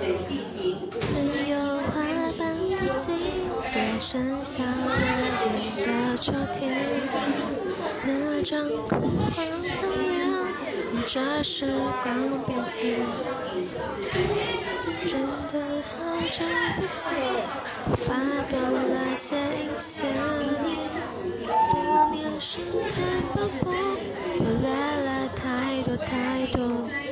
没有花瓣的季节剩下落叶的秋天那张枯黄的脸印着时光变迁真的好久不见头发多了些银线多年时间奔波忽略了太多太多。